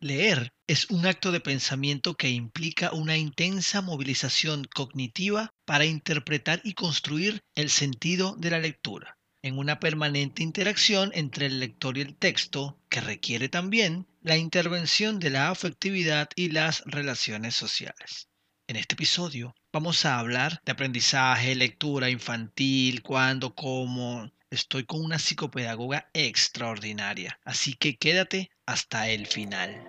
Leer es un acto de pensamiento que implica una intensa movilización cognitiva para interpretar y construir el sentido de la lectura, en una permanente interacción entre el lector y el texto, que requiere también la intervención de la afectividad y las relaciones sociales. En este episodio vamos a hablar de aprendizaje, lectura infantil, cuándo, cómo. Estoy con una psicopedagoga extraordinaria, así que quédate hasta el final.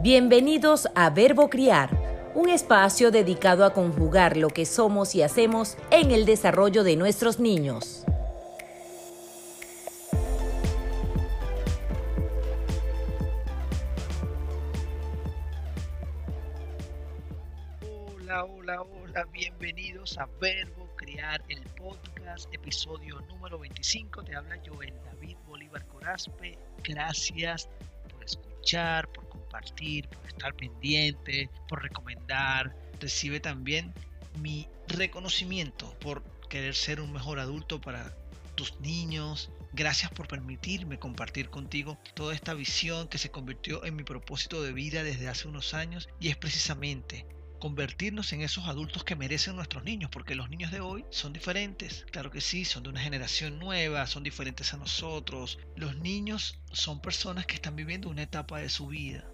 Bienvenidos a Verbo Criar, un espacio dedicado a conjugar lo que somos y hacemos en el desarrollo de nuestros niños. Bienvenidos a Verbo Crear el podcast, episodio número 25. Te habla Joel David Bolívar Corazpe. Gracias por escuchar, por compartir, por estar pendiente, por recomendar. Recibe también mi reconocimiento por querer ser un mejor adulto para tus niños. Gracias por permitirme compartir contigo toda esta visión que se convirtió en mi propósito de vida desde hace unos años y es precisamente convertirnos en esos adultos que merecen nuestros niños, porque los niños de hoy son diferentes, claro que sí, son de una generación nueva, son diferentes a nosotros. Los niños son personas que están viviendo una etapa de su vida,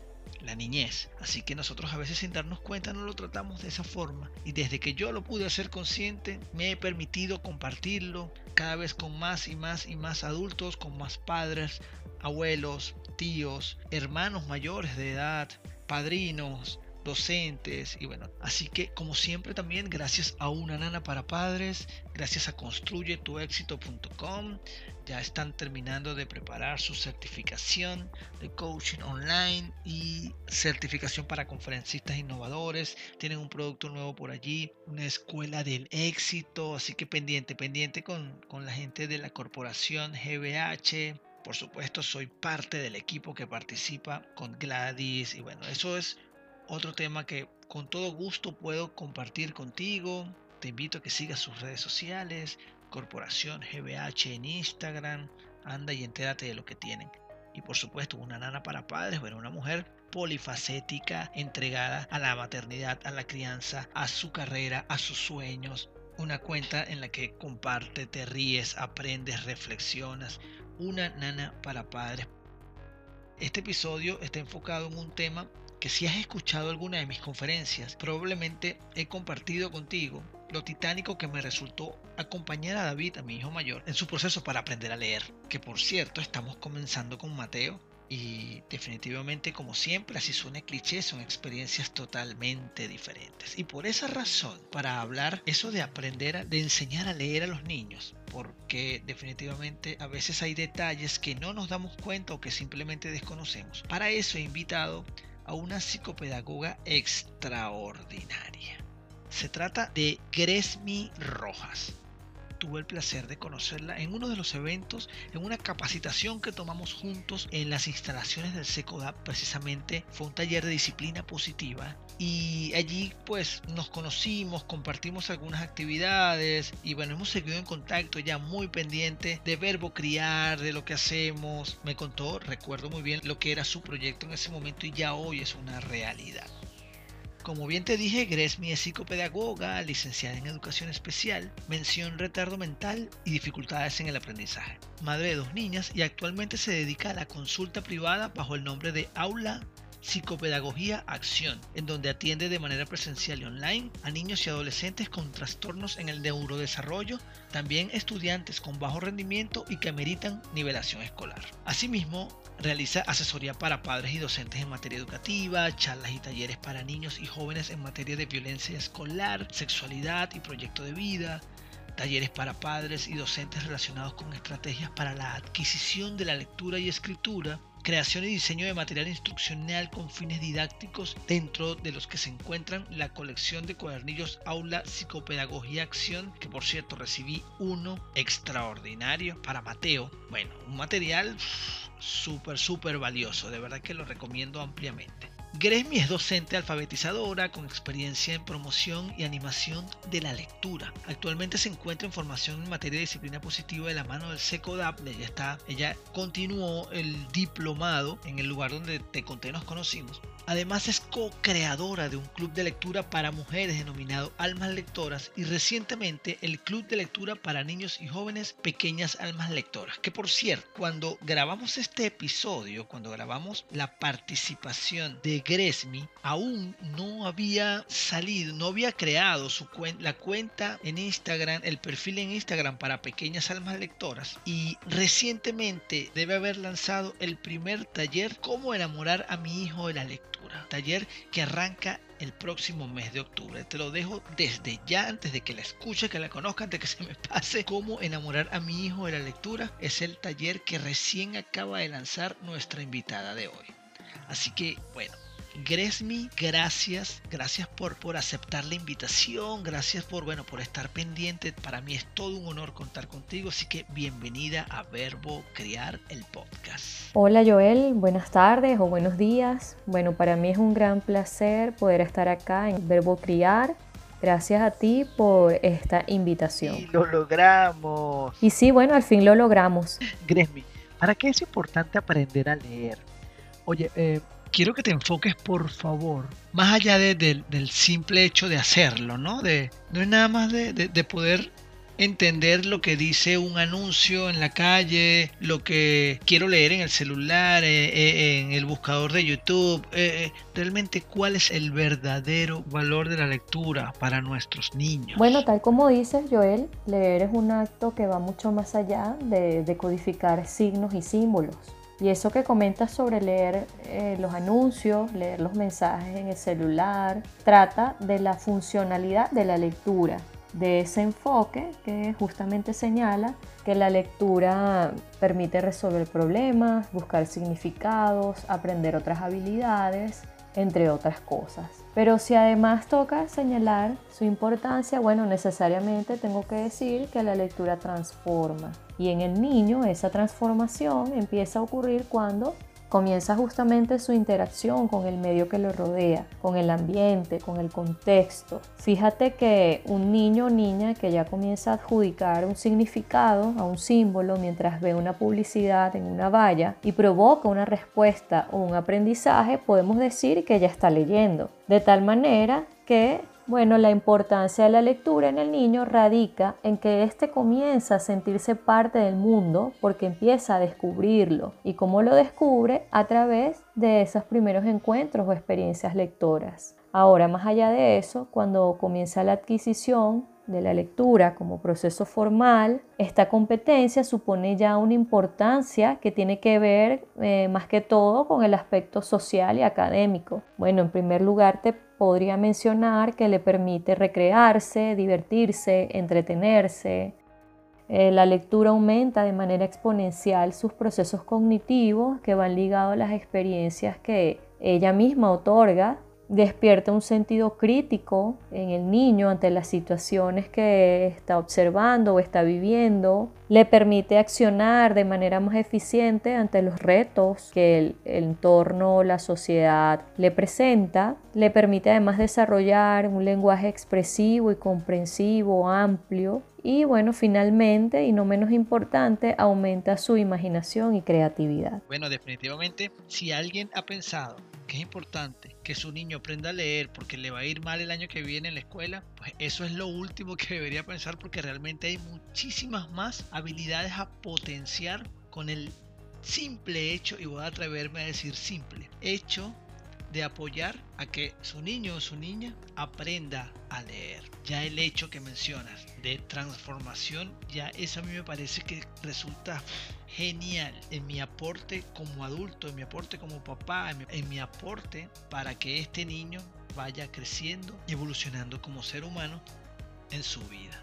la niñez. Así que nosotros a veces sin darnos cuenta no lo tratamos de esa forma. Y desde que yo lo pude hacer consciente, me he permitido compartirlo cada vez con más y más y más adultos, con más padres, abuelos, tíos, hermanos mayores de edad, padrinos, docentes y bueno, así que como siempre también gracias a una nana para padres, gracias a construyetuexito.com, ya están terminando de preparar su certificación de coaching online y certificación para conferencistas innovadores, tienen un producto nuevo por allí, una escuela del éxito, así que pendiente, pendiente con, con la gente de la corporación GBH, por supuesto, soy parte del equipo que participa con Gladys y bueno, eso es otro tema que con todo gusto puedo compartir contigo. Te invito a que sigas sus redes sociales, Corporación GBH en Instagram. Anda y entérate de lo que tienen. Y por supuesto, una nana para padres, bueno, una mujer polifacética, entregada a la maternidad, a la crianza, a su carrera, a sus sueños. Una cuenta en la que comparte, te ríes, aprendes, reflexionas. Una nana para padres. Este episodio está enfocado en un tema que si has escuchado alguna de mis conferencias, probablemente he compartido contigo lo titánico que me resultó acompañar a David, a mi hijo mayor, en su proceso para aprender a leer. Que por cierto, estamos comenzando con Mateo. Y definitivamente, como siempre, así suena cliché, son experiencias totalmente diferentes. Y por esa razón, para hablar eso de aprender, de enseñar a leer a los niños, porque definitivamente a veces hay detalles que no nos damos cuenta o que simplemente desconocemos. Para eso he invitado a una psicopedagoga extraordinaria. Se trata de Gresmi Rojas. Tuve el placer de conocerla en uno de los eventos, en una capacitación que tomamos juntos en las instalaciones del SECODAP. Precisamente fue un taller de disciplina positiva y allí pues nos conocimos, compartimos algunas actividades y bueno, hemos seguido en contacto ya muy pendiente de verbo criar, de lo que hacemos. Me contó, recuerdo muy bien lo que era su proyecto en ese momento y ya hoy es una realidad. Como bien te dije, Gresmi es psicopedagoga, licenciada en educación especial, mención retardo mental y dificultades en el aprendizaje. Madre de dos niñas y actualmente se dedica a la consulta privada bajo el nombre de Aula Psicopedagogía Acción, en donde atiende de manera presencial y online a niños y adolescentes con trastornos en el neurodesarrollo, también estudiantes con bajo rendimiento y que ameritan nivelación escolar. Asimismo, realiza asesoría para padres y docentes en materia educativa, charlas y talleres para niños y jóvenes en materia de violencia escolar, sexualidad y proyecto de vida, talleres para padres y docentes relacionados con estrategias para la adquisición de la lectura y escritura, creación y diseño de material instruccional con fines didácticos, dentro de los que se encuentran la colección de cuadernillos Aula Psicopedagogía Acción, que por cierto recibí uno extraordinario para Mateo. Bueno, un material súper, súper valioso, de verdad que lo recomiendo ampliamente. Gresmi es docente alfabetizadora con experiencia en promoción y animación de la lectura. Actualmente se encuentra en formación en materia de disciplina positiva de la mano del SECODAP. Ella, está, ella continuó el diplomado en el lugar donde te conté nos conocimos. Además es co-creadora de un club de lectura para mujeres denominado Almas Lectoras y recientemente el club de lectura para niños y jóvenes Pequeñas Almas Lectoras. Que por cierto, cuando grabamos este episodio, cuando grabamos la participación de Gresmi, aún no había salido, no había creado su la cuenta en Instagram, el perfil en Instagram para Pequeñas Almas Lectoras y recientemente debe haber lanzado el primer taller Cómo enamorar a mi hijo de la lectura Taller que arranca el próximo mes de octubre. Te lo dejo desde ya, antes de que la escuche, que la conozca, antes de que se me pase. Cómo enamorar a mi hijo de la lectura. Es el taller que recién acaba de lanzar nuestra invitada de hoy. Así que, bueno, Gresmi, gracias, gracias por, por aceptar la invitación, gracias por, bueno, por estar pendiente. Para mí es todo un honor contar contigo, así que bienvenida a Verbo Criar el podcast. Hola Joel, buenas tardes o buenos días. Bueno, para mí es un gran placer poder estar acá en Verbo Criar. Gracias a ti por esta invitación. Y lo logramos. Y sí, bueno, al fin lo logramos. Gresmi, ¿para qué es importante aprender a leer? Oye, eh, quiero que te enfoques, por favor, más allá del simple hecho de hacerlo, ¿no? De, no es nada más de, poder entender lo que dice un anuncio en la calle, lo que quiero leer en el celular, eh, eh, en el buscador de YouTube, eh, realmente cuál es el verdadero valor de la lectura para nuestros niños. Bueno, tal como dices Joel, leer es un acto que va mucho más allá de decodificar signos y símbolos. Y eso que comentas sobre leer eh, los anuncios, leer los mensajes en el celular, trata de la funcionalidad de la lectura, de ese enfoque que justamente señala que la lectura permite resolver problemas, buscar significados, aprender otras habilidades, entre otras cosas. Pero si además toca señalar su importancia, bueno, necesariamente tengo que decir que la lectura transforma. Y en el niño esa transformación empieza a ocurrir cuando comienza justamente su interacción con el medio que lo rodea, con el ambiente, con el contexto. Fíjate que un niño o niña que ya comienza a adjudicar un significado a un símbolo mientras ve una publicidad en una valla y provoca una respuesta o un aprendizaje, podemos decir que ya está leyendo. De tal manera que bueno, la importancia de la lectura en el niño radica en que éste comienza a sentirse parte del mundo porque empieza a descubrirlo. ¿Y cómo lo descubre? A través de esos primeros encuentros o experiencias lectoras. Ahora, más allá de eso, cuando comienza la adquisición de la lectura como proceso formal, esta competencia supone ya una importancia que tiene que ver eh, más que todo con el aspecto social y académico. Bueno, en primer lugar te podría mencionar que le permite recrearse, divertirse, entretenerse. Eh, la lectura aumenta de manera exponencial sus procesos cognitivos que van ligados a las experiencias que ella misma otorga despierta un sentido crítico en el niño ante las situaciones que está observando o está viviendo, le permite accionar de manera más eficiente ante los retos que el, entorno, la sociedad le presenta, le permite además desarrollar un lenguaje expresivo y comprensivo, amplio, y bueno, finalmente, y no menos importante, aumenta su imaginación y creatividad. Bueno, definitivamente, si alguien ha pensado que es importante que su niño aprenda a leer porque le va a ir mal el año que viene en la escuela, pues eso es lo último que debería pensar porque realmente hay muchísimas más habilidades a potenciar con el simple hecho, y voy a atreverme a decir simple, hecho de apoyar a que su niño o su niña aprenda a leer. Ya el hecho que mencionas de transformación, ya eso a mí me parece que resulta genial en mi aporte como adulto, en mi aporte como papá, en mi, aporte para que este niño vaya creciendo y evolucionando como ser humano en su vida.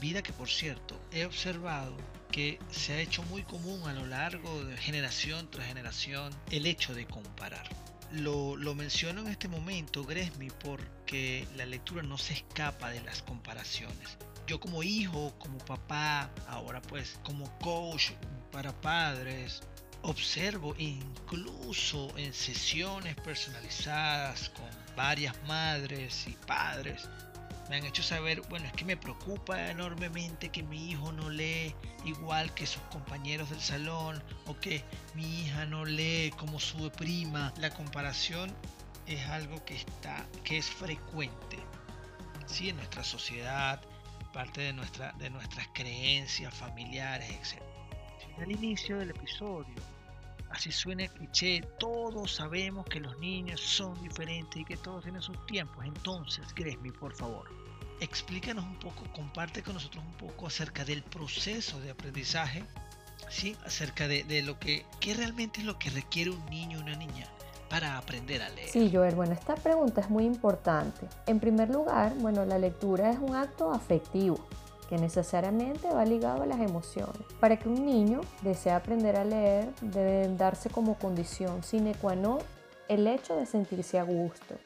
Vida que por cierto he observado que se ha hecho muy común a lo largo de generación tras generación el hecho de comparar. Lo, lo, menciono en este momento, Gresmi, porque la lectura no se escapa de las comparaciones. Yo como hijo, como papá, ahora pues como coach para padres, observo incluso en sesiones personalizadas con varias madres y padres, me han hecho saber, bueno, es que me preocupa enormemente que mi hijo no lee igual que sus compañeros del salón o que mi hija no lee como su prima. La comparación es algo que está que es frecuente ¿sí? en nuestra sociedad, parte de, nuestra, de nuestras creencias familiares, etc. Al inicio del episodio, así suena el cliché, todos sabemos que los niños son diferentes y que todos tienen sus tiempos. Entonces, Gresmi, por favor, explícanos un poco, comparte con nosotros un poco acerca del proceso de aprendizaje, ¿sí? acerca de, de lo que, qué realmente es lo que requiere un niño o una niña para aprender a leer? Sí, Joel, bueno, esta pregunta es muy importante. En primer lugar, bueno, la lectura es un acto afectivo que necesariamente va ligado a las emociones. Para que un niño desee aprender a leer, debe darse como condición sine qua non el hecho de sentirse a gusto,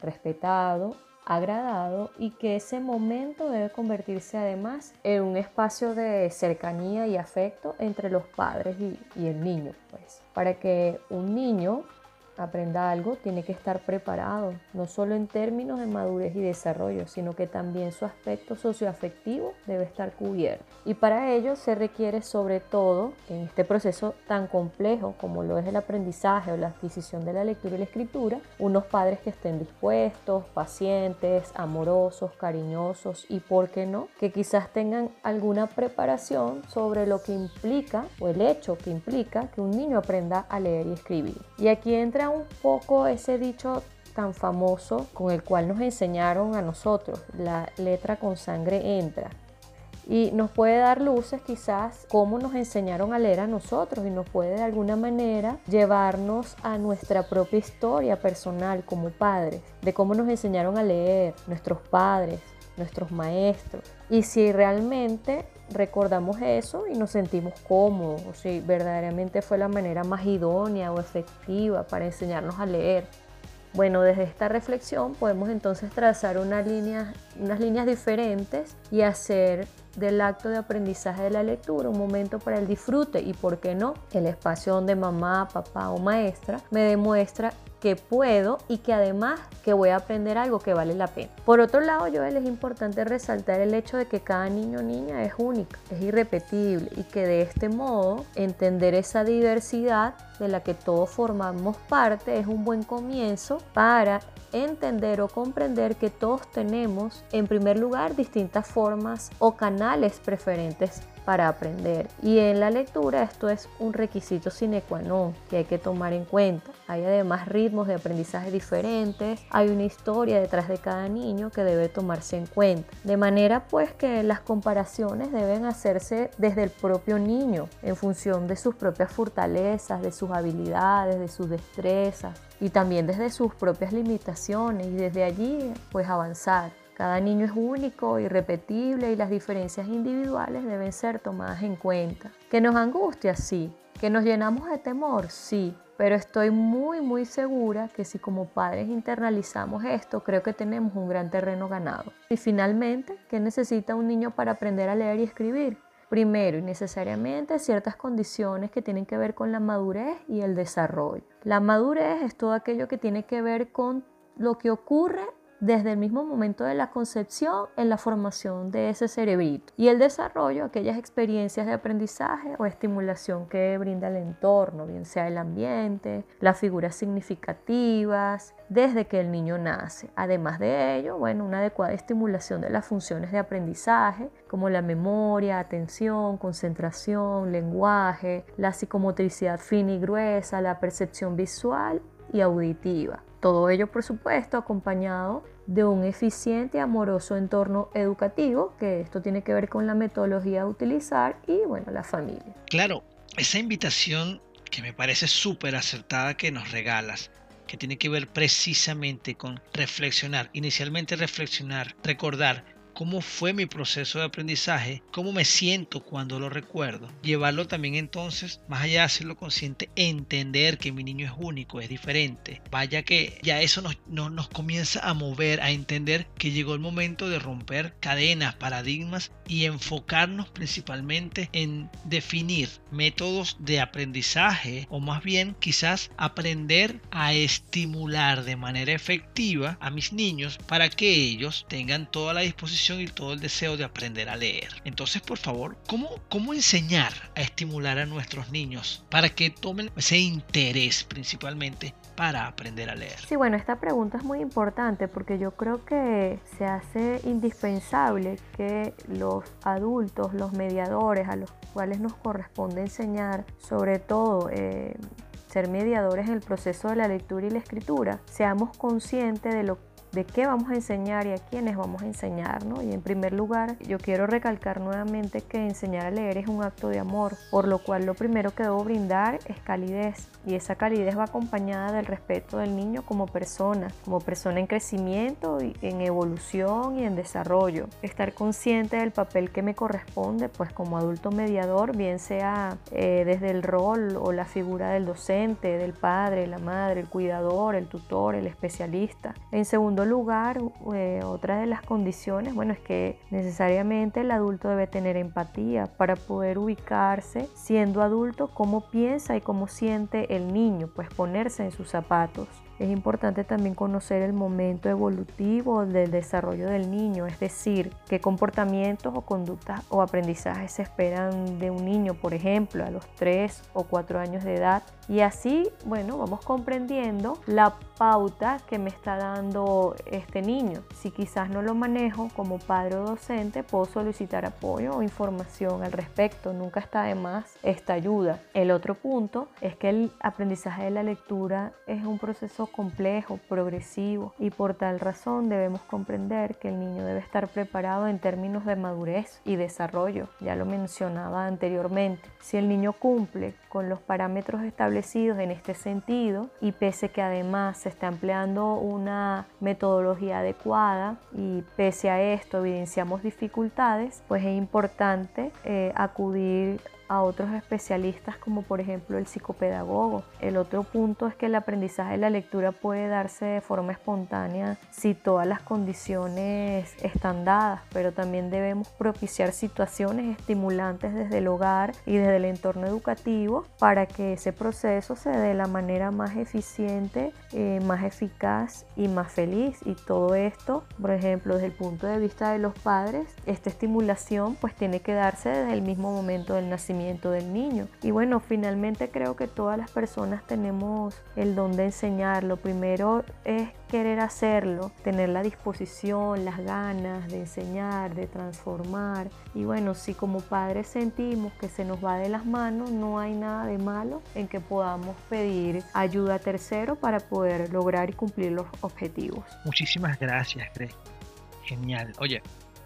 respetado, agradado y que ese momento debe convertirse además en un espacio de cercanía y afecto entre los padres y, y el niño. Pues. Para que un niño aprenda algo, tiene que estar preparado, no solo en términos de madurez y desarrollo, sino que también su aspecto socioafectivo debe estar cubierto. Y para ello se requiere sobre todo, en este proceso tan complejo como lo es el aprendizaje o la adquisición de la lectura y la escritura, unos padres que estén dispuestos, pacientes, amorosos, cariñosos y, ¿por qué no?, que quizás tengan alguna preparación sobre lo que implica o el hecho que implica que un niño aprenda a leer y escribir. Y aquí entra un poco ese dicho tan famoso con el cual nos enseñaron a nosotros, la letra con sangre entra. Y nos puede dar luces quizás cómo nos enseñaron a leer a nosotros y nos puede de alguna manera llevarnos a nuestra propia historia personal como padres, de cómo nos enseñaron a leer nuestros padres, nuestros maestros. Y si realmente recordamos eso y nos sentimos cómodos, si verdaderamente fue la manera más idónea o efectiva para enseñarnos a leer. Bueno, desde esta reflexión podemos entonces trazar unas líneas, unas líneas diferentes y hacer del acto de aprendizaje de la lectura un momento para el disfrute y, ¿por qué no?, el espacio donde mamá, papá o maestra me demuestra que puedo y que además que voy a aprender algo que vale la pena. Por otro lado, Joel, es importante resaltar el hecho de que cada niño o niña es única, es irrepetible y que de este modo entender esa diversidad de la que todos formamos parte es un buen comienzo para entender o comprender que todos tenemos en primer lugar distintas formas o canales preferentes para aprender. Y en la lectura esto es un requisito sine qua non que hay que tomar en cuenta. Hay además ritmos de aprendizaje diferentes, hay una historia detrás de cada niño que debe tomarse en cuenta. De manera pues que las comparaciones deben hacerse desde el propio niño en función de sus propias fortalezas, de sus habilidades, de sus destrezas y también desde sus propias limitaciones y desde allí pues avanzar. Cada niño es único, irrepetible y las diferencias individuales deben ser tomadas en cuenta. ¿Que nos angustia? Sí. ¿Que nos llenamos de temor? Sí. Pero estoy muy, muy segura que si como padres internalizamos esto, creo que tenemos un gran terreno ganado. Y finalmente, ¿qué necesita un niño para aprender a leer y escribir? Primero y necesariamente ciertas condiciones que tienen que ver con la madurez y el desarrollo. La madurez es todo aquello que tiene que ver con lo que ocurre desde el mismo momento de la concepción en la formación de ese cerebrito y el desarrollo, aquellas experiencias de aprendizaje o estimulación que brinda el entorno, bien sea el ambiente, las figuras significativas, desde que el niño nace. Además de ello, bueno, una adecuada estimulación de las funciones de aprendizaje como la memoria, atención, concentración, lenguaje, la psicomotricidad fina y gruesa, la percepción visual y auditiva. Todo ello, por supuesto, acompañado de un eficiente y amoroso entorno educativo, que esto tiene que ver con la metodología a utilizar y, bueno, la familia. Claro, esa invitación que me parece súper acertada que nos regalas, que tiene que ver precisamente con reflexionar, inicialmente reflexionar, recordar cómo fue mi proceso de aprendizaje, cómo me siento cuando lo recuerdo. Llevarlo también entonces, más allá de hacerlo consciente, entender que mi niño es único, es diferente. Vaya que ya eso nos, nos comienza a mover, a entender que llegó el momento de romper cadenas, paradigmas y enfocarnos principalmente en definir métodos de aprendizaje o más bien quizás aprender a estimular de manera efectiva a mis niños para que ellos tengan toda la disposición y todo el deseo de aprender a leer. Entonces, por favor, ¿cómo, cómo enseñar a estimular a nuestros niños para que tomen ese interés principalmente para aprender a leer? Sí, bueno, esta pregunta es muy importante porque yo creo que se hace indispensable que los adultos, los mediadores a los cuales nos corresponde enseñar, sobre todo eh, ser mediadores en el proceso de la lectura y la escritura, seamos conscientes de lo de qué vamos a enseñar y a quiénes vamos a enseñar, ¿no? Y en primer lugar, yo quiero recalcar nuevamente que enseñar a leer es un acto de amor, por lo cual lo primero que debo brindar es calidez y esa calidez va acompañada del respeto del niño como persona, como persona en crecimiento, y en evolución y en desarrollo. Estar consciente del papel que me corresponde, pues como adulto mediador, bien sea eh, desde el rol o la figura del docente, del padre, la madre, el cuidador, el tutor, el especialista. En segundo lugar, eh, otra de las condiciones, bueno, es que necesariamente el adulto debe tener empatía para poder ubicarse siendo adulto cómo piensa y cómo siente el niño, pues ponerse en sus zapatos. Es importante también conocer el momento evolutivo del desarrollo del niño, es decir, qué comportamientos o conductas o aprendizajes se esperan de un niño, por ejemplo, a los 3 o 4 años de edad. Y así, bueno, vamos comprendiendo la pauta que me está dando este niño. Si quizás no lo manejo como padre o docente, puedo solicitar apoyo o información al respecto. Nunca está de más esta ayuda. El otro punto es que el aprendizaje de la lectura es un proceso complejo, progresivo y por tal razón debemos comprender que el niño debe estar preparado en términos de madurez y desarrollo. Ya lo mencionaba anteriormente. Si el niño cumple con los parámetros establecidos en este sentido y pese que además se está empleando una metodología adecuada y pese a esto evidenciamos dificultades, pues es importante eh, acudir a otros especialistas como por ejemplo el psicopedagogo. El otro punto es que el aprendizaje de la lectura puede darse de forma espontánea si todas las condiciones están dadas, pero también debemos propiciar situaciones estimulantes desde el hogar y desde el entorno educativo para que ese proceso se dé de la manera más eficiente, eh, más eficaz y más feliz. Y todo esto, por ejemplo, desde el punto de vista de los padres, esta estimulación pues tiene que darse desde el mismo momento del nacimiento del niño. Y bueno, finalmente creo que todas las personas tenemos el don de enseñar. Lo primero es querer hacerlo, tener la disposición, las ganas de enseñar, de transformar. Y bueno, si como padres sentimos que se nos va de las manos, no hay nada de malo en que podamos pedir ayuda a tercero para poder lograr y cumplir los objetivos. Muchísimas gracias, Greg. Genial. Oye,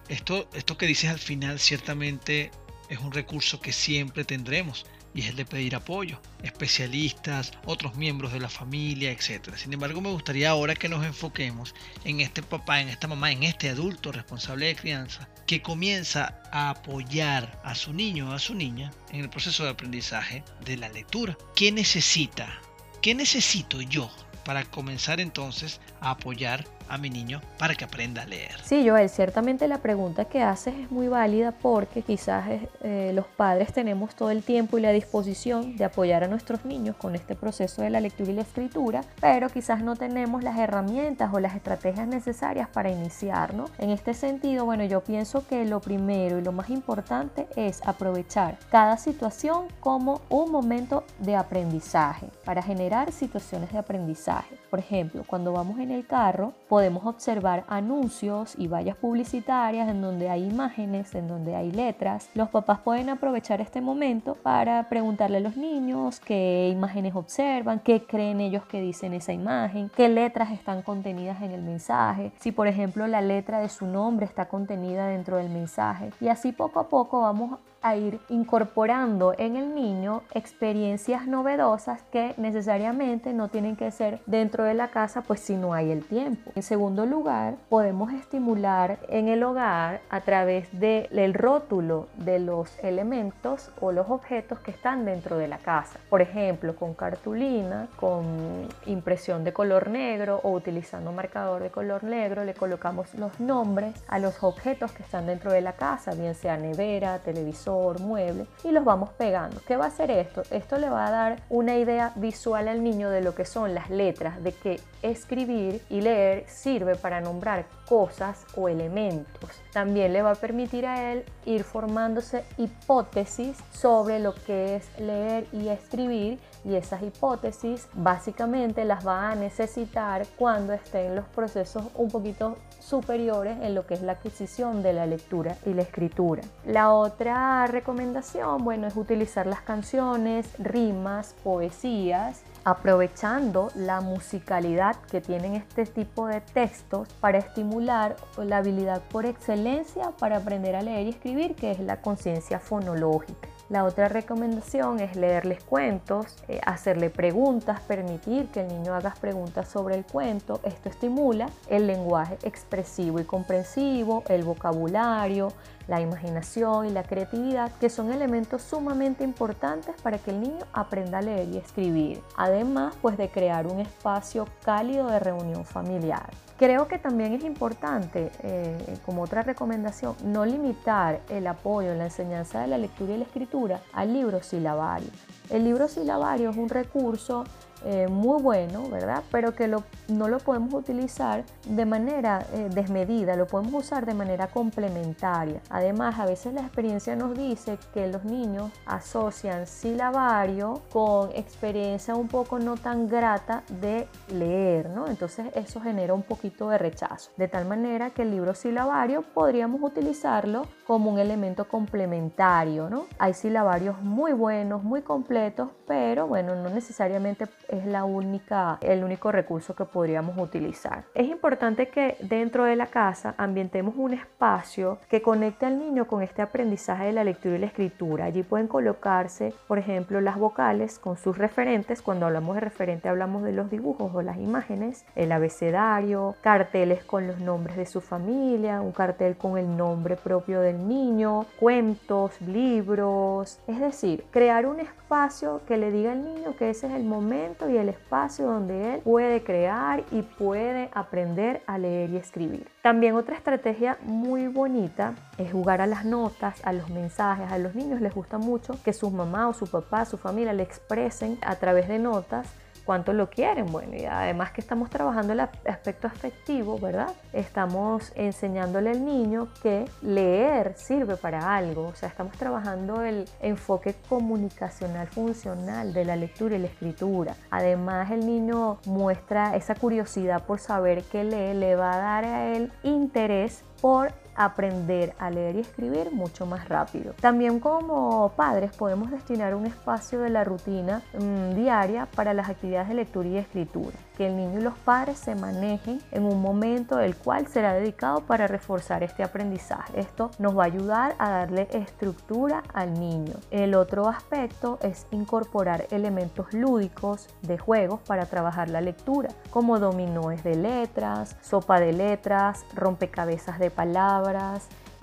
esto, esto que dices al final ciertamente es un recurso que siempre tendremos y es el de pedir apoyo, especialistas, otros miembros de la familia, etc. Sin embargo, me gustaría ahora que nos enfoquemos en este papá, en esta mamá, en este adulto responsable de crianza que comienza a apoyar a su niño o a su niña en el proceso de aprendizaje de la lectura. ¿Qué necesita? ¿Qué necesito yo para comenzar entonces a apoyar a mi niño para que aprenda a leer. Sí, Joel, ciertamente la pregunta que haces es muy válida porque quizás eh, los padres tenemos todo el tiempo y la disposición de apoyar a nuestros niños con este proceso de la lectura y la escritura, pero quizás no tenemos las herramientas o las estrategias necesarias para iniciar, ¿no? En este sentido, bueno, yo pienso que lo primero y lo más importante es aprovechar cada situación como un momento de aprendizaje para generar situaciones de aprendizaje. Por ejemplo, cuando vamos en el carro, podemos observar anuncios y vallas publicitarias en donde hay imágenes, en donde hay letras. Los papás pueden aprovechar este momento para preguntarle a los niños qué imágenes observan, qué creen ellos que dicen esa imagen, qué letras están contenidas en el mensaje, si por ejemplo la letra de su nombre está contenida dentro del mensaje. Y así poco a poco vamos a ir incorporando en el niño experiencias novedosas que necesariamente no tienen que ser dentro de la casa, pues si no hay el tiempo. En segundo lugar, podemos estimular en el hogar a través del rótulo de los elementos o los objetos que están dentro de la casa. Por ejemplo, con cartulina, con impresión de color negro o utilizando marcador de color negro, le colocamos los nombres a los objetos que están dentro de la casa, bien sea nevera, televisor, mueble, y los vamos pegando. ¿Qué va a hacer esto? Esto le va a dar una idea visual al niño de lo que son las letras, de que escribir y leer sirve para nombrar cosas o elementos. También le va a permitir a él ir formándose hipótesis sobre lo que es leer y escribir y esas hipótesis básicamente las va a necesitar cuando esté en los procesos un poquito superiores en lo que es la adquisición de la lectura y la escritura. La otra recomendación, bueno, es utilizar las canciones, rimas, poesías aprovechando la musicalidad que tienen este tipo de textos para estimular la habilidad por excelencia para aprender a leer y escribir, que es la conciencia fonológica. La otra recomendación es leerles cuentos, eh, hacerle preguntas, permitir que el niño haga preguntas sobre el cuento. Esto estimula el lenguaje expresivo y comprensivo, el vocabulario, la imaginación y la creatividad, que son elementos sumamente importantes para que el niño aprenda a leer y escribir. Además, pues de crear un espacio cálido de reunión familiar. Creo que también es importante, eh, como otra recomendación, no limitar el apoyo en la enseñanza de la lectura y la escritura al libro silabario. El libro silabario es un recurso eh, muy bueno, ¿verdad? Pero que no lo podemos utilizar de manera eh, desmedida, lo podemos usar de manera complementaria. Además, a veces la experiencia nos dice que los niños asocian silabario con experiencia un poco no tan grata de leer, ¿no? Entonces eso genera un poquito de rechazo. De tal manera que el libro silabario podríamos utilizarlo como un elemento complementario, ¿no? Hay silabarios muy buenos, muy completos, pero bueno, no necesariamente es la única, el único recurso que podríamos utilizar. Es importante que dentro de la casa ambientemos un espacio que conecte al niño con este aprendizaje de la lectura y la escritura. Allí pueden colocarse, por ejemplo, las vocales con sus referentes. Cuando hablamos de referente hablamos de los dibujos o las imágenes, el abecedario, carteles con los nombres de su familia, un cartel con el nombre propio del niño, cuentos, libros. Es decir, crear un espacio que le diga al niño que ese es el momento y el espacio donde él puede crear y puede aprender a leer y escribir. También otra estrategia muy bonita es jugar a las notas, a los mensajes. A los niños les gusta mucho que su mamá o su papá, su familia le expresen a través de notas cuánto lo quieren. Bueno, y además que estamos trabajando el aspecto afectivo, ¿verdad? Estamos enseñándole al niño que leer sirve para algo. O sea, estamos trabajando el enfoque comunicacional funcional de la lectura y la escritura. Además, el niño muestra esa curiosidad por saber qué lee, le va a dar a él interés por aprender a leer y escribir mucho más rápido. También como padres podemos destinar un espacio de la rutina mm, diaria para las actividades de lectura y escritura que el niño y los padres se manejen en un momento el cual será dedicado para reforzar este aprendizaje. Esto nos va a ayudar a darle estructura al niño. El otro aspecto es incorporar elementos lúdicos de juegos para trabajar la lectura, como dominóes de letras, sopa de letras, rompecabezas de palabras,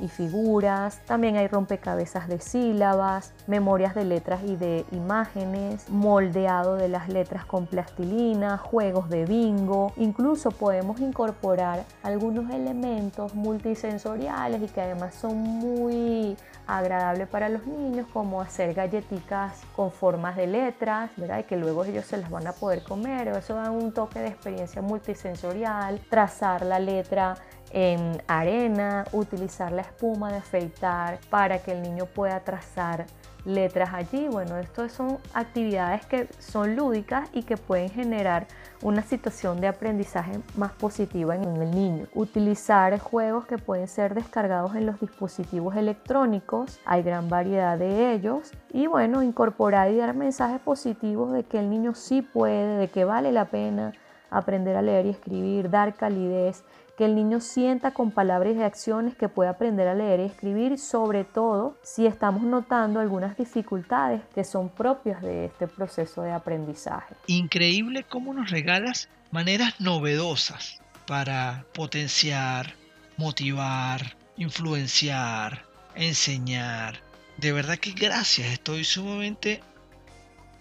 y figuras. También hay rompecabezas de sílabas, memorias de letras y de imágenes, moldeado de las letras con plastilina, juegos de bingo. Incluso podemos incorporar algunos elementos multisensoriales y que además son muy agradables para los niños como hacer galletitas con formas de letras, ¿verdad? Que luego ellos se las van a poder comer. Eso da un toque de experiencia multisensorial, trazar la letra en arena, utilizar la espuma de afeitar para que el niño pueda trazar letras allí. Bueno, estas son actividades que son lúdicas y que pueden generar una situación de aprendizaje más positiva en el niño. Utilizar juegos que pueden ser descargados en los dispositivos electrónicos, hay gran variedad de ellos. Y bueno, incorporar y dar mensajes positivos de que el niño sí puede, de que vale la pena aprender a leer y escribir, dar calidez que el niño sienta con palabras y acciones que puede aprender a leer y escribir, sobre todo si estamos notando algunas dificultades que son propias de este proceso de aprendizaje. Increíble cómo nos regalas maneras novedosas para potenciar, motivar, influenciar, enseñar. De verdad que gracias, estoy sumamente...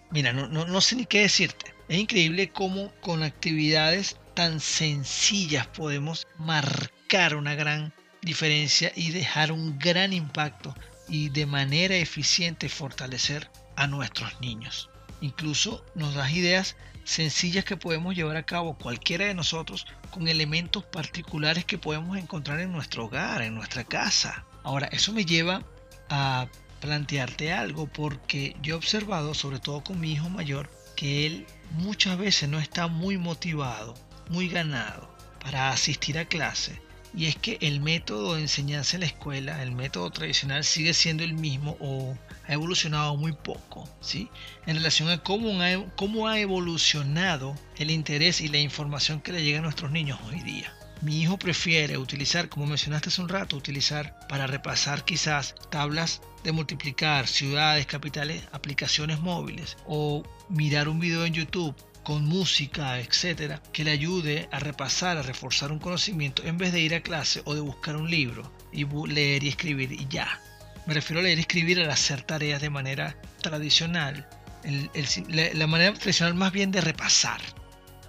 Mira, no, no, sé ni qué decirte. Es increíble cómo con actividades tan sencillas podemos marcar una gran diferencia y dejar un gran impacto y de manera eficiente fortalecer a nuestros niños. Incluso nos das ideas sencillas que podemos llevar a cabo cualquiera de nosotros con elementos particulares que podemos encontrar en nuestro hogar, en nuestra casa. Ahora, eso me lleva a plantearte algo porque yo he observado, sobre todo con mi hijo mayor, que él muchas veces no está muy motivado, muy ganado para asistir a clase. Y es que el método de enseñanza en la escuela, el método tradicional, sigue siendo el mismo o ha evolucionado muy poco, ¿sí? En relación a cómo ha, cómo ha evolucionado el interés y la información que le llega a nuestros niños hoy día. Mi hijo prefiere utilizar, como mencionaste hace un rato, utilizar para repasar quizás tablas de multiplicar, ciudades, capitales, aplicaciones móviles o mirar un video en YouTube con música, etcétera, que le ayude a repasar, a reforzar un conocimiento en vez de ir a clase o de buscar un libro y leer y escribir y ya. Me refiero a leer y escribir al hacer tareas de manera tradicional, la, manera tradicional más bien de repasar.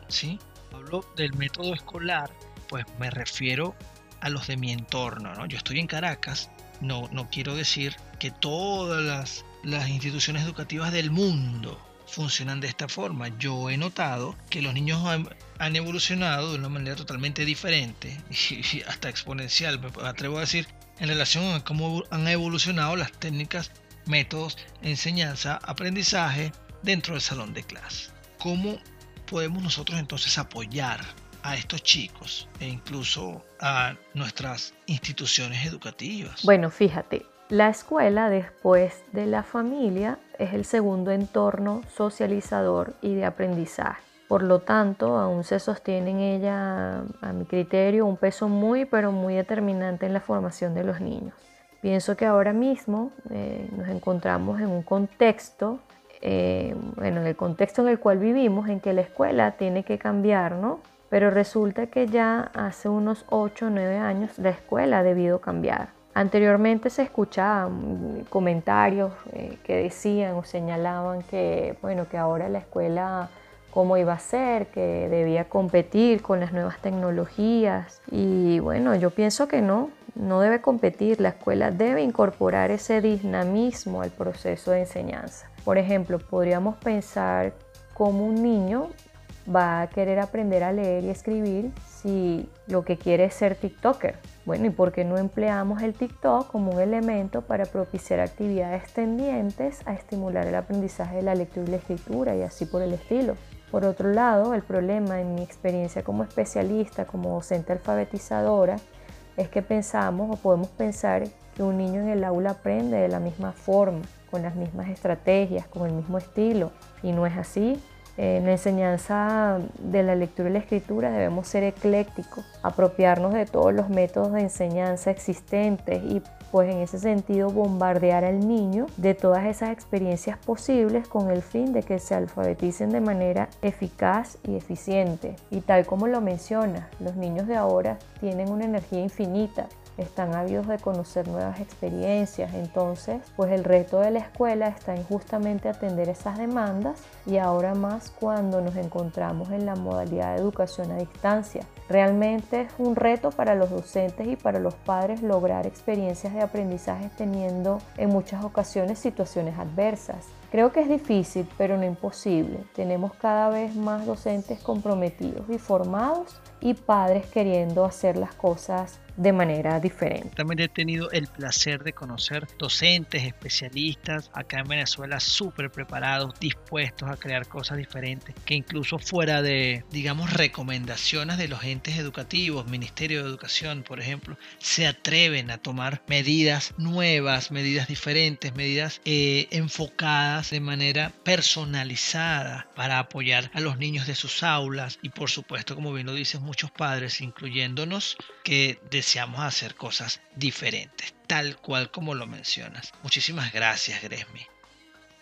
¿sí? Hablo del método escolar pues me refiero a los de mi entorno. ¿no? Yo estoy en Caracas, no, no quiero decir que todas las, las instituciones educativas del mundo funcionan de esta forma. Yo he notado que los niños han, evolucionado de una manera totalmente diferente y hasta exponencial, me atrevo a decir, en relación a cómo han evolucionado las técnicas, métodos, enseñanza, aprendizaje dentro del salón de clase. ¿Cómo podemos nosotros entonces apoyar a estos chicos e incluso a nuestras instituciones educativas? Bueno, fíjate, la escuela después de la familia es el segundo entorno socializador y de aprendizaje. Por lo tanto, aún se sostiene en ella, a mi criterio, un peso muy, pero muy determinante en la formación de los niños. Pienso que ahora mismo eh, nos encontramos en un contexto, eh, bueno, en el contexto en el cual vivimos, en que la escuela tiene que cambiar, ¿no? pero resulta que ya hace unos 8 o 9 años la escuela ha debido cambiar. Anteriormente se escuchaban comentarios eh, que decían o señalaban que, bueno, que ahora la escuela cómo iba a ser, que debía competir con las nuevas tecnologías. Y bueno, yo pienso que no, no debe competir, la escuela debe incorporar ese dinamismo al proceso de enseñanza. Por ejemplo, podríamos pensar cómo un niño va a querer aprender a leer y escribir si lo que quiere es ser TikToker. Bueno, ¿y por qué no empleamos el TikTok como un elemento para propiciar actividades tendientes a estimular el aprendizaje de la lectura y la escritura y así por el estilo? Por otro lado, el problema en mi experiencia como especialista, como docente alfabetizadora, es que pensamos o podemos pensar que un niño en el aula aprende de la misma forma, con las mismas estrategias, con el mismo estilo, y no es así. En la enseñanza de la lectura y la escritura debemos ser eclécticos, apropiarnos de todos los métodos de enseñanza existentes y pues en ese sentido bombardear al niño de todas esas experiencias posibles con el fin de que se alfabeticen de manera eficaz y eficiente. Y tal como lo menciona, los niños de ahora tienen una energía infinita están ávidos de conocer nuevas experiencias. Entonces, pues el reto de la escuela está en justamente atender esas demandas y ahora más cuando nos encontramos en la modalidad de educación a distancia. Realmente es un reto para los docentes y para los padres lograr experiencias de aprendizaje teniendo en muchas ocasiones situaciones adversas. Creo que es difícil, pero no imposible. Tenemos cada vez más docentes comprometidos y formados y padres queriendo hacer las cosas de manera diferente. También he tenido el placer de conocer docentes, especialistas acá en Venezuela súper preparados, dispuestos a crear cosas diferentes, que incluso fuera de, digamos, recomendaciones de los entes educativos, Ministerio de Educación, por ejemplo, se atreven a tomar medidas nuevas, medidas diferentes, medidas eh, enfocadas de manera personalizada para apoyar a los niños de sus aulas y por supuesto, como bien lo dicen muchos padres, incluyéndonos, que deseamos hacer cosas diferentes, tal cual como lo mencionas. Muchísimas gracias, Gresmi.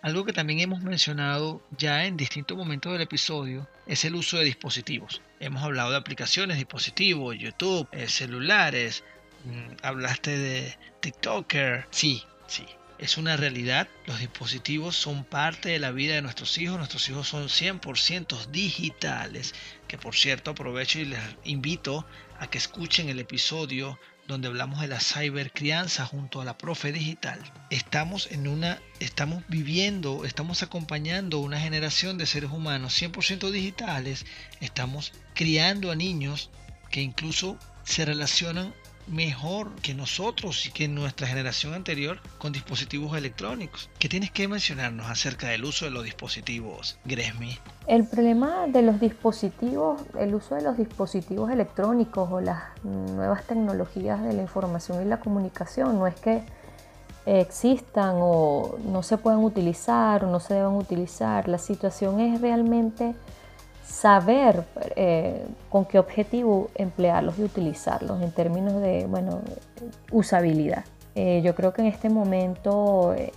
Algo que también hemos mencionado ya en distintos momentos del episodio es el uso de dispositivos. Hemos hablado de aplicaciones, dispositivos, YouTube, eh, celulares, mm, hablaste de TikToker. Sí, sí, es una realidad. Los dispositivos son parte de la vida de nuestros hijos. Nuestros hijos son 100% digitales. Que por cierto aprovecho y les invito a que escuchen el episodio donde hablamos de la cybercrianza junto a la profe digital. Estamos en una estamos viviendo, estamos acompañando una generación de seres humanos 100% digitales, estamos criando a niños que incluso se relacionan mejor que nosotros y que nuestra generación anterior con dispositivos electrónicos. ¿Qué tienes que mencionarnos acerca del uso de los dispositivos, Gresmi? El problema de los dispositivos, el uso de los dispositivos electrónicos o las nuevas tecnologías de la información y la comunicación no es que existan o no se puedan utilizar o no se deban utilizar. La situación es realmente saber eh, con qué objetivo emplearlos y utilizarlos en términos de bueno, usabilidad. Eh, yo creo que en este momento eh,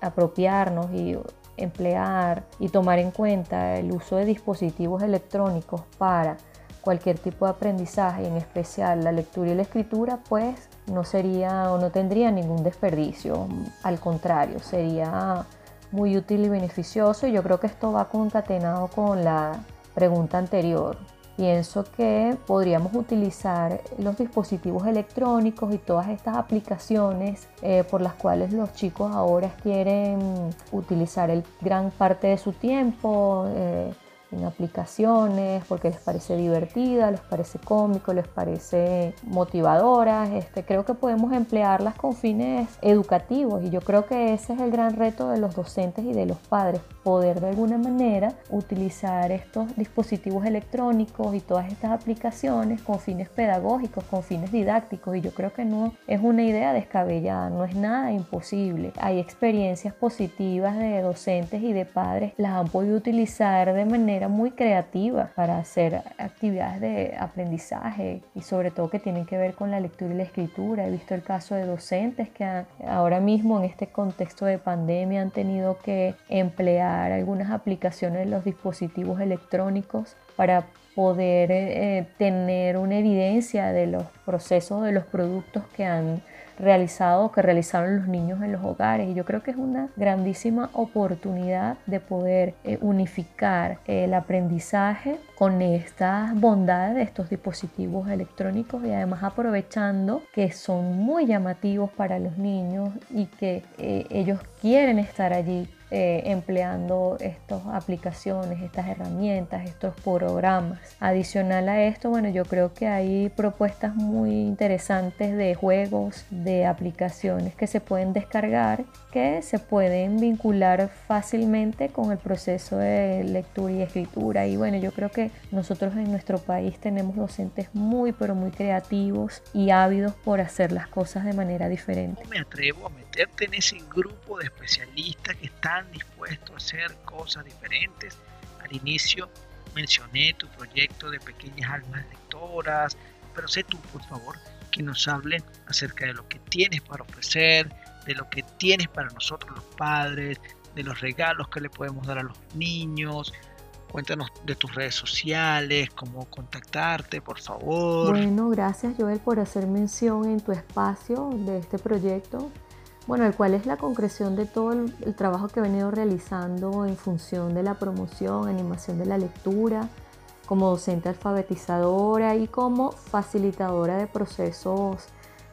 apropiarnos y emplear y tomar en cuenta el uso de dispositivos electrónicos para cualquier tipo de aprendizaje, en especial la lectura y la escritura, pues no sería o no tendría ningún desperdicio. Al contrario, sería muy útil y beneficioso y yo creo que esto va concatenado con la pregunta anterior. Pienso que podríamos utilizar los dispositivos electrónicos y todas estas aplicaciones eh, por las cuales los chicos ahora quieren utilizar el gran parte de su tiempo. Eh, en aplicaciones porque les parece divertida, les parece cómico, les parece motivadora. Este, creo que podemos emplearlas con fines educativos y yo creo que ese es el gran reto de los docentes y de los padres, poder de alguna manera utilizar estos dispositivos electrónicos y todas estas aplicaciones con fines pedagógicos, con fines didácticos y yo creo que no es una idea descabellada, no es nada imposible. Hay experiencias positivas de docentes y de padres, las han podido utilizar de manera muy creativa para hacer actividades de aprendizaje y sobre todo que tienen que ver con la lectura y la escritura. He visto el caso de docentes que ahora mismo en este contexto de pandemia han tenido que emplear algunas aplicaciones de los dispositivos electrónicos para poder eh, tener una evidencia de los procesos, de los productos que han realizado, que realizaron los niños en los hogares. Y yo creo que es una grandísima oportunidad de poder eh, unificar el aprendizaje con estas bondades de estos dispositivos electrónicos y además aprovechando que son muy llamativos para los niños y que eh, ellos quieren estar allí eh, empleando estas aplicaciones, estas herramientas, estos programas. Adicional a esto, bueno, yo creo que hay propuestas muy interesantes de juegos, de aplicaciones que se pueden descargar, que se pueden vincular fácilmente con el proceso de lectura y escritura. Y bueno, yo creo que nosotros en nuestro país tenemos docentes muy, pero muy creativos y ávidos por hacer las cosas de manera diferente. me atrevo a meterte en ese grupo de especialistas que están dispuesto a hacer cosas diferentes. Al inicio mencioné tu proyecto de pequeñas almas lectoras, pero sé tú, por favor, que nos hable acerca de lo que tienes para ofrecer, de lo que tienes para nosotros los padres, de los regalos que le podemos dar a los niños. Cuéntanos de tus redes sociales, cómo contactarte, por favor. Bueno, gracias Joel por hacer mención en tu espacio de este proyecto bueno, el cual es la concreción de todo el, trabajo que he venido realizando en función de la promoción, animación de la lectura, como docente alfabetizadora y como facilitadora de procesos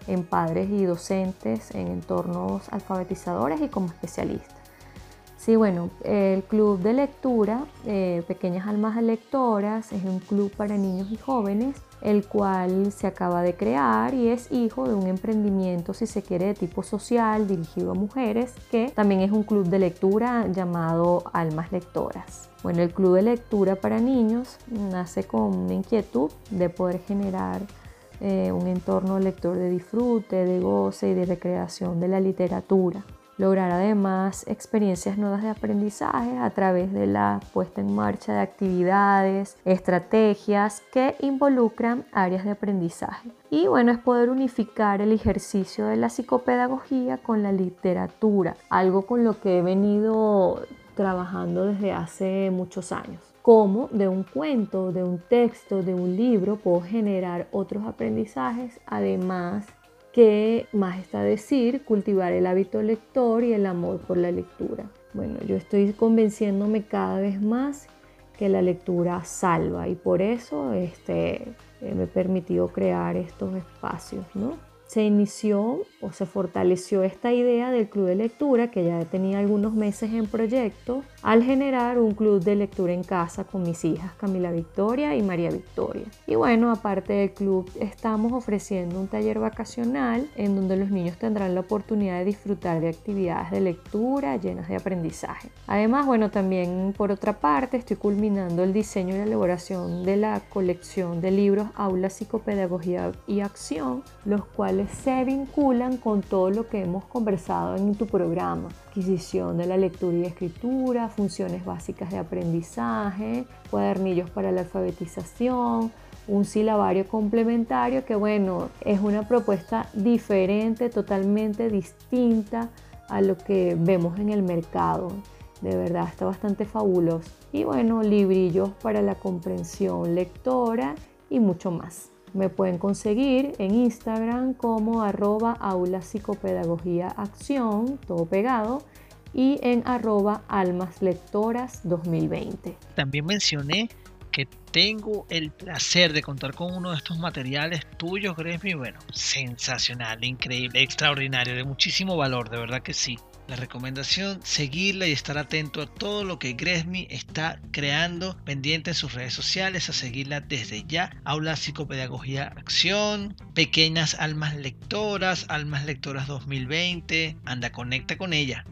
en padres y docentes en entornos alfabetizadores y como especialista. Sí, bueno, el club de lectura, eh, Pequeñas Almas Lectoras, es un club para niños y jóvenes, el cual se acaba de crear y es hijo de un emprendimiento, si se quiere, de tipo social dirigido a mujeres, que también es un club de lectura llamado Almas Lectoras. Bueno, el club de lectura para niños nace con una inquietud de poder generar eh, un entorno lector de disfrute, de goce y de recreación de la literatura. Lograr además experiencias nuevas de aprendizaje a través de la puesta en marcha de actividades, estrategias que involucran áreas de aprendizaje. Y bueno, es poder unificar el ejercicio de la psicopedagogía con la literatura, algo con lo que he venido trabajando desde hace muchos años cómo de un cuento, de un texto, de un libro puedo generar otros aprendizajes, además que más está decir, cultivar el hábito lector y el amor por la lectura. Bueno, yo estoy convenciéndome cada vez más que la lectura salva y por eso este, eh, me he permitido crear estos espacios, ¿no? Se inició o se fortaleció esta idea del club de lectura que ya tenía algunos meses en proyecto al generar un club de lectura en casa con mis hijas Camila Victoria y María Victoria. Y bueno, aparte del club estamos ofreciendo un taller vacacional en donde los niños tendrán la oportunidad de disfrutar de actividades de lectura llenas de aprendizaje. Además, bueno, también por otra parte estoy culminando el diseño y la elaboración de la colección de libros Aula Psicopedagogía y Acción, los cuales se vinculan con todo lo que hemos conversado en tu programa. Adquisición de la lectura y escritura, funciones básicas de aprendizaje, cuadernillos para la alfabetización, un silabario complementario que bueno, es una propuesta diferente, totalmente distinta a lo que vemos en el mercado. De verdad, está bastante fabuloso. Y bueno, librillos para la comprensión lectora y mucho más. Me pueden conseguir en Instagram como arroba aula psicopedagogía acción, todo pegado, y en arroba almas lectoras 2020. También mencioné que tengo el placer de contar con uno de estos materiales tuyos, Gresmi. Bueno, sensacional, increíble, extraordinario, de muchísimo valor, de verdad que sí. La recomendación, seguirla y estar atento a todo lo que Gresmi está creando, pendiente en sus redes sociales, a seguirla desde ya. Aula Psicopedagogía Acción, Pequeñas Almas Lectoras, Almas Lectoras 2020. Anda, conecta con ella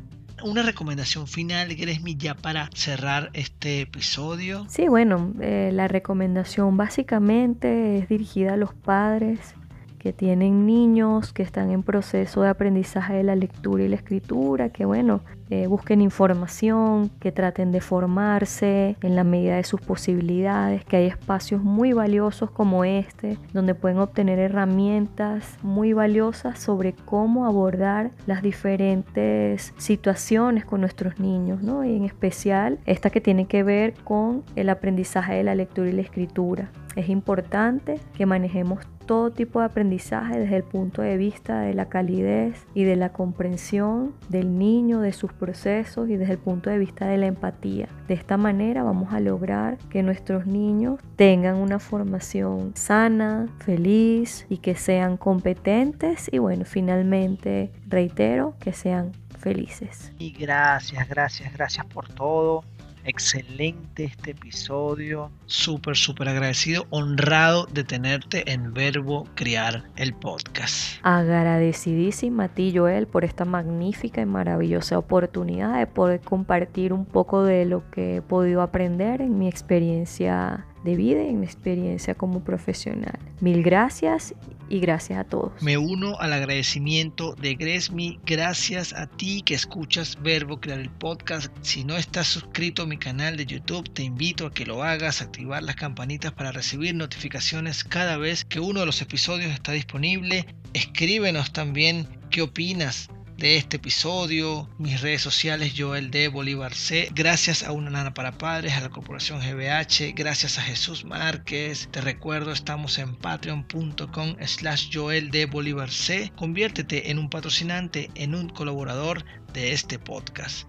una recomendación final, Gresmi, ya para cerrar este episodio. Sí, bueno, eh, la recomendación básicamente es dirigida a los padres que tienen niños que están en proceso de aprendizaje de la lectura y la escritura, que bueno, eh, busquen información, que traten de formarse en la medida de sus posibilidades, que hay espacios muy valiosos como este, donde pueden obtener herramientas muy valiosas sobre cómo abordar las diferentes situaciones con nuestros niños, ¿no? y en especial esta que tiene que ver con el aprendizaje de la lectura y la escritura. Es importante que manejemos todo tipo de aprendizaje desde el punto de vista de la calidez y de la comprensión del niño, de sus procesos y desde el punto de vista de la empatía. De esta manera vamos a lograr que nuestros niños tengan una formación sana, feliz y que sean competentes y bueno, finalmente reitero que sean felices. Y gracias, gracias, gracias por todo. Excelente este episodio. Súper, súper agradecido, honrado de tenerte en Verbo Criar el podcast. Agradecidísima a ti, Joel, por esta magnífica y maravillosa oportunidad de poder compartir un poco de lo que he podido aprender en mi experiencia de vida y en mi experiencia como profesional. Mil gracias y gracias a todos. Me uno al agradecimiento de Gresmi. Gracias a ti que escuchas Verbo Crear el Podcast. Si no estás suscrito a mi canal de YouTube, te invito a que lo hagas, activar las campanitas para recibir notificaciones cada vez que uno de los episodios está disponible. Escríbenos también qué opinas de este episodio, mis redes sociales Joel de Bolívar C, gracias a Una Nana para Padres, a la Corporación GBH, gracias a Jesús Márquez, te recuerdo estamos en patreon.com slash Joel de Bolívar C, conviértete en un patrocinante, en un colaborador de este podcast.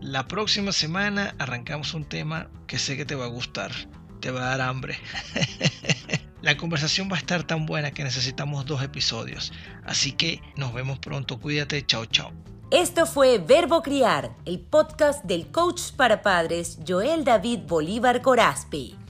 La próxima semana arrancamos un tema que sé que te va a gustar, te va a dar hambre. La conversación va a estar tan buena que necesitamos dos episodios. Así que nos vemos pronto. Cuídate. Chao, chao. Esto fue Verbo Criar, el podcast del coach para padres Joel David Bolívar Coraspi.